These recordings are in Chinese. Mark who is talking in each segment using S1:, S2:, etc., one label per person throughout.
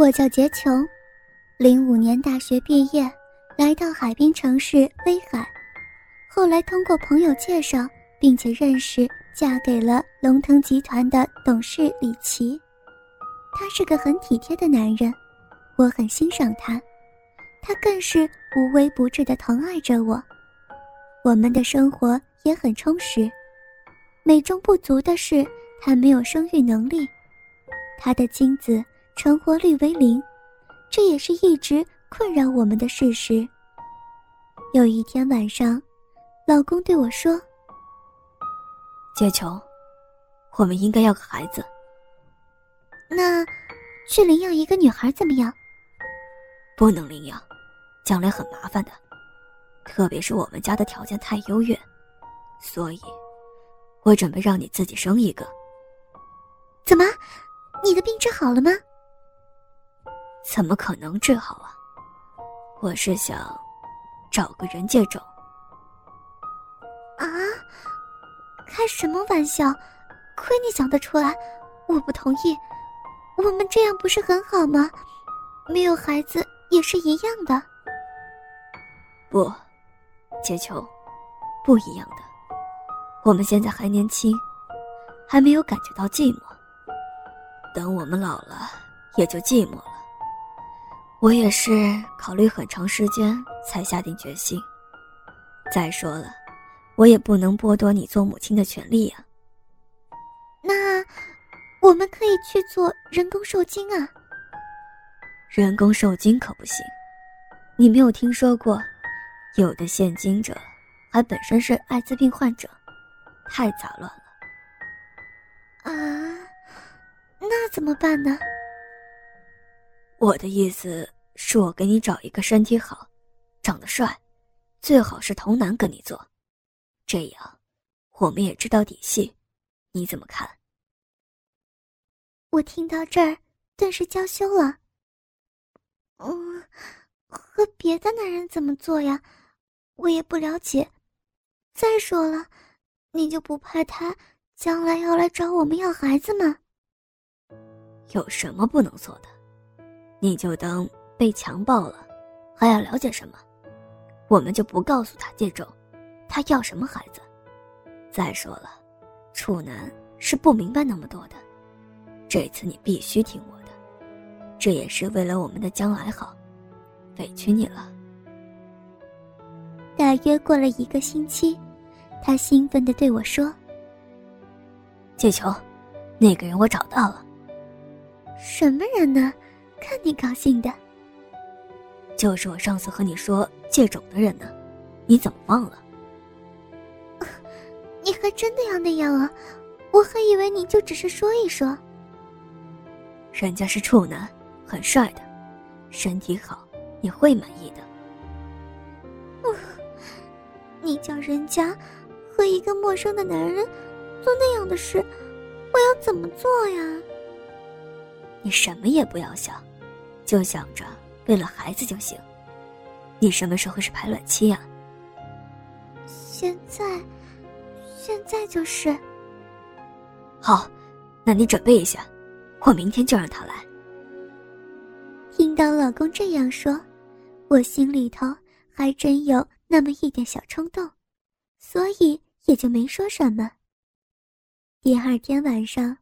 S1: 我叫杰琼，零五年大学毕业，来到海滨城市威海，后来通过朋友介绍，并且认识，嫁给了龙腾集团的董事李奇。他是个很体贴的男人，我很欣赏他，他更是无微不至的疼爱着我。我们的生活也很充实，美中不足的是他没有生育能力，他的精子。成活率为零，这也是一直困扰我们的事实。有一天晚上，老公对我说：“
S2: 杰琼，我们应该要个孩子。
S1: 那，去领养一个女孩怎么样？
S2: 不能领养，将来很麻烦的，特别是我们家的条件太优越，所以，我准备让你自己生一个。
S1: 怎么，你的病治好了吗？”
S2: 怎么可能治好啊？我是想找个人借种。
S1: 啊！开什么玩笑？亏你想得出来！我不同意。我们这样不是很好吗？没有孩子也是一样的。
S2: 不，杰秋，不一样的。我们现在还年轻，还没有感觉到寂寞。等我们老了，也就寂寞了。我也是考虑很长时间才下定决心。再说了，我也不能剥夺你做母亲的权利呀。
S1: 那，我们可以去做人工受精啊。
S2: 人工受精可不行，你没有听说过，有的献精者还本身是艾滋病患者，太杂乱了。
S1: 啊，那怎么办呢？
S2: 我的意思是我给你找一个身体好、长得帅，最好是童男跟你做，这样我们也知道底细，你怎么看？
S1: 我听到这儿顿时娇羞了。嗯，和别的男人怎么做呀？我也不了解。再说了，你就不怕他将来要来找我们要孩子吗？
S2: 有什么不能做的？你就当被强暴了，还要了解什么？我们就不告诉他这种，他要什么孩子？再说了，处男是不明白那么多的。这次你必须听我的，这也是为了我们的将来好。委屈你了。
S1: 大约过了一个星期，他兴奋地对我说：“
S2: 借球，那个人我找到了。”
S1: 什么人呢？看你高兴的，
S2: 就是我上次和你说借种的人呢，你怎么忘了？
S1: 你还真的要那样啊？我还以为你就只是说一说。
S2: 人家是处男，很帅的，身体好，你会满意的。
S1: 你叫人家和一个陌生的男人做那样的事，我要怎么做呀？
S2: 你什么也不要想。就想着为了孩子就行。你什么时候是排卵期呀？
S1: 现在，现在就是。
S2: 好，那你准备一下，我明天就让他来。
S1: 听到老公这样说，我心里头还真有那么一点小冲动，所以也就没说什么。第二天晚上，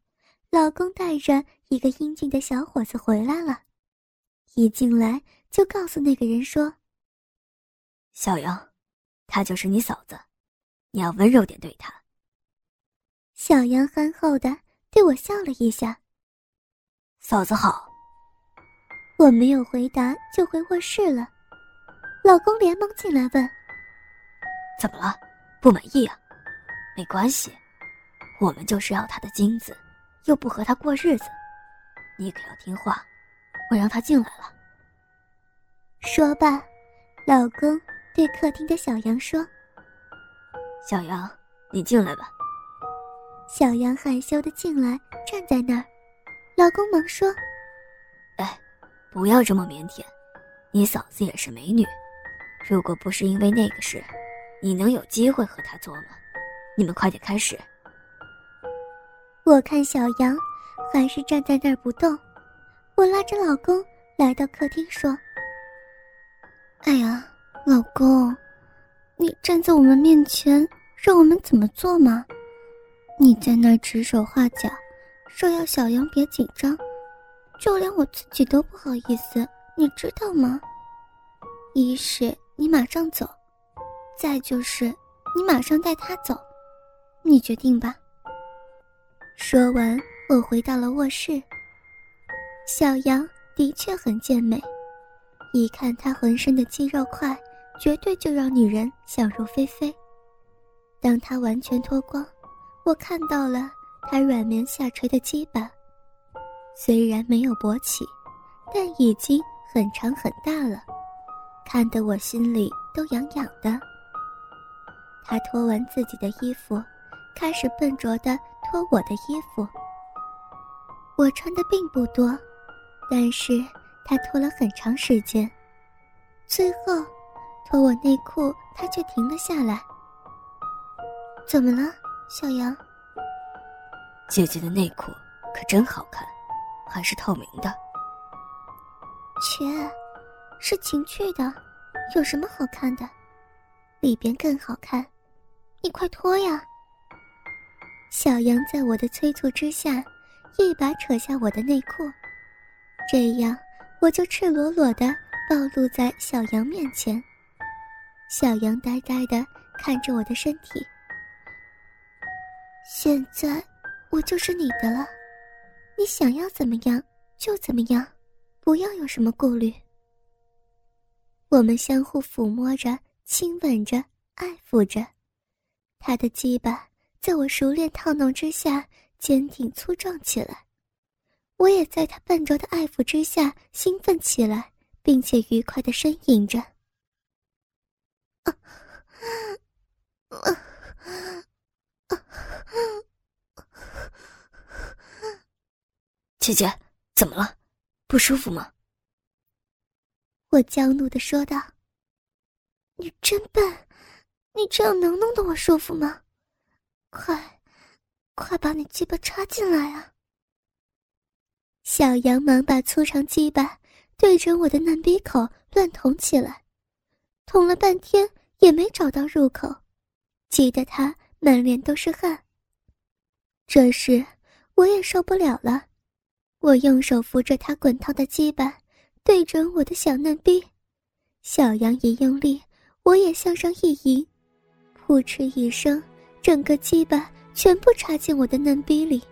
S1: 老公带着一个英俊的小伙子回来了。一进来就告诉那个人说：“
S2: 小杨，她就是你嫂子，你要温柔点对她。”
S1: 小杨憨厚的对我笑了一下：“
S2: 嫂子好。”
S1: 我没有回答，就回卧室了。老公连忙进来问：“
S2: 怎么了？不满意啊？没关系，我们就是要他的金子，又不和他过日子，你可要听话。”我让他进来了。
S1: 说罢，老公对客厅的小杨说：“
S2: 小杨，你进来吧。”
S1: 小杨害羞的进来，站在那儿。老公忙说：“
S2: 哎，不要这么腼腆，你嫂子也是美女。如果不是因为那个事，你能有机会和她做吗？你们快点开始。”
S1: 我看小杨还是站在那儿不动。我拉着老公来到客厅说：“哎呀，老公，你站在我们面前，让我们怎么做嘛？你在那儿指手画脚，说要小杨别紧张，就连我自己都不好意思，你知道吗？一是你马上走，再就是你马上带他走，你决定吧。”说完，我回到了卧室。小杨的确很健美，一看他浑身的肌肉块，绝对就让女人想入非非。当他完全脱光，我看到了他软绵下垂的基板，虽然没有勃起，但已经很长很大了，看得我心里都痒痒的。他脱完自己的衣服。开始笨拙的脱我的衣服，我穿的并不多，但是他拖了很长时间。最后，脱我内裤，他却停了下来。怎么了，小杨？
S2: 姐姐的内裤可真好看，还是透明的。
S1: 切，是情趣的，有什么好看的？里边更好看，你快脱呀！小杨在我的催促之下，一把扯下我的内裤，这样我就赤裸裸的暴露在小羊面前。小羊呆呆的看着我的身体。现在我就是你的了，你想要怎么样就怎么样，不要有什么顾虑。我们相互抚摸着、亲吻着、爱抚着，他的鸡巴。在我熟练套弄之下，坚挺粗壮起来。我也在他笨拙的爱抚之下兴奋起来，并且愉快的呻吟着。
S2: 姐姐，怎么了？不舒服吗？
S1: 我娇怒的说道：“你真笨，你这样能弄得我舒服吗？”快，快把你鸡巴插进来啊！小杨忙把粗长鸡巴对准我的嫩鼻口乱捅起来，捅了半天也没找到入口，急得他满脸都是汗。这时我也受不了了，我用手扶着他滚烫的鸡巴，对准我的小嫩逼。小杨一用力，我也向上一迎，扑哧一声。整个鸡巴全部插进我的嫩逼里，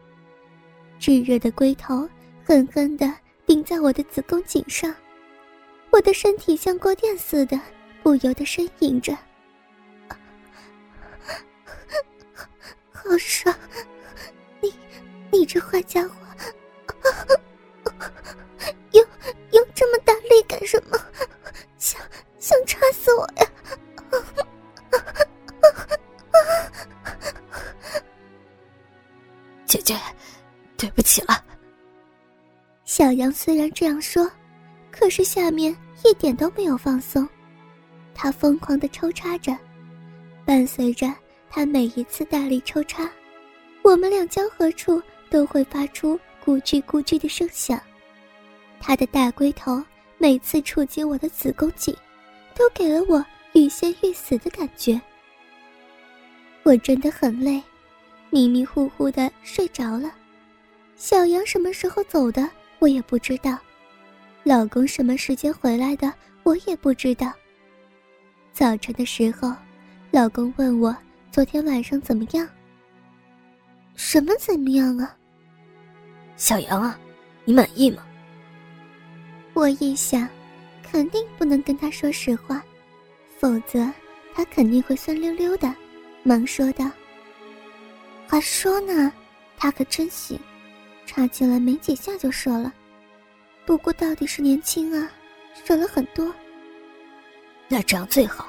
S1: 炙热的龟头狠狠地顶在我的子宫颈上，我的身体像过电似的，不由得呻吟着：“ 好爽！你，你这坏家伙，用用这么大力干什么？想想插死我呀！”
S2: 姐姐，对不起了。
S1: 小杨虽然这样说，可是下面一点都没有放松，他疯狂的抽插着，伴随着他每一次大力抽插，我们俩交合处都会发出咕叽咕叽的声响。他的大龟头每次触及我的子宫颈，都给了我欲仙欲死的感觉。我真的很累。迷迷糊糊的睡着了，小杨什么时候走的我也不知道，老公什么时间回来的我也不知道。早晨的时候，老公问我昨天晚上怎么样。什么怎么样啊？
S2: 小杨啊，你满意吗？
S1: 我一想，肯定不能跟他说实话，否则他肯定会酸溜溜的，忙说道。还说呢，他可真行，插进来没几下就射了。不过到底是年轻啊，射了很多。
S2: 那这样最好，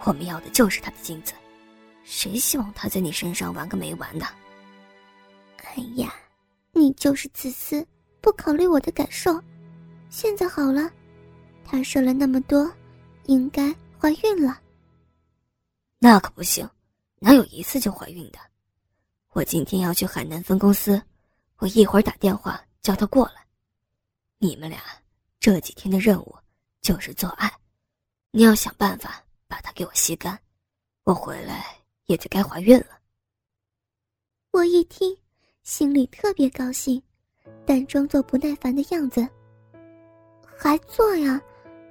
S2: 我们要的就是他的精子，谁希望他在你身上玩个没完的？
S1: 哎呀，你就是自私，不考虑我的感受。现在好了，他射了那么多，应该怀孕了。
S2: 那可不行，哪有一次就怀孕的？我今天要去海南分公司，我一会儿打电话叫他过来。你们俩这几天的任务就是做爱，你要想办法把他给我吸干，我回来也就该怀孕了。
S1: 我一听，心里特别高兴，但装作不耐烦的样子。还做呀？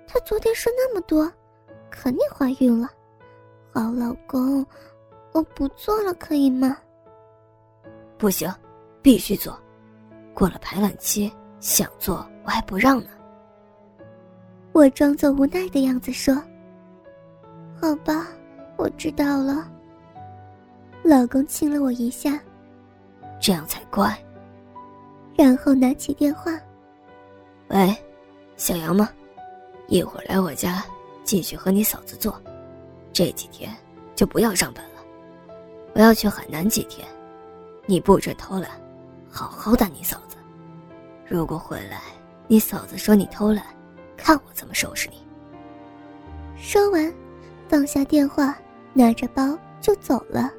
S1: 他昨天说那么多，肯定怀孕了。好老公，我不做了，可以吗？
S2: 不行，必须做。过了排卵期，想做我还不让呢。
S1: 我装作无奈的样子说：“好吧，我知道了。”老公亲了我一下，
S2: 这样才乖。
S1: 然后拿起电话：“
S2: 喂，小杨吗？一会儿来我家继续和你嫂子做。这几天就不要上班了，我要去海南几天。”你不准偷懒，好好的你嫂子。如果回来，你嫂子说你偷懒，看我怎么收拾你。
S1: 说完，放下电话，拿着包就走了。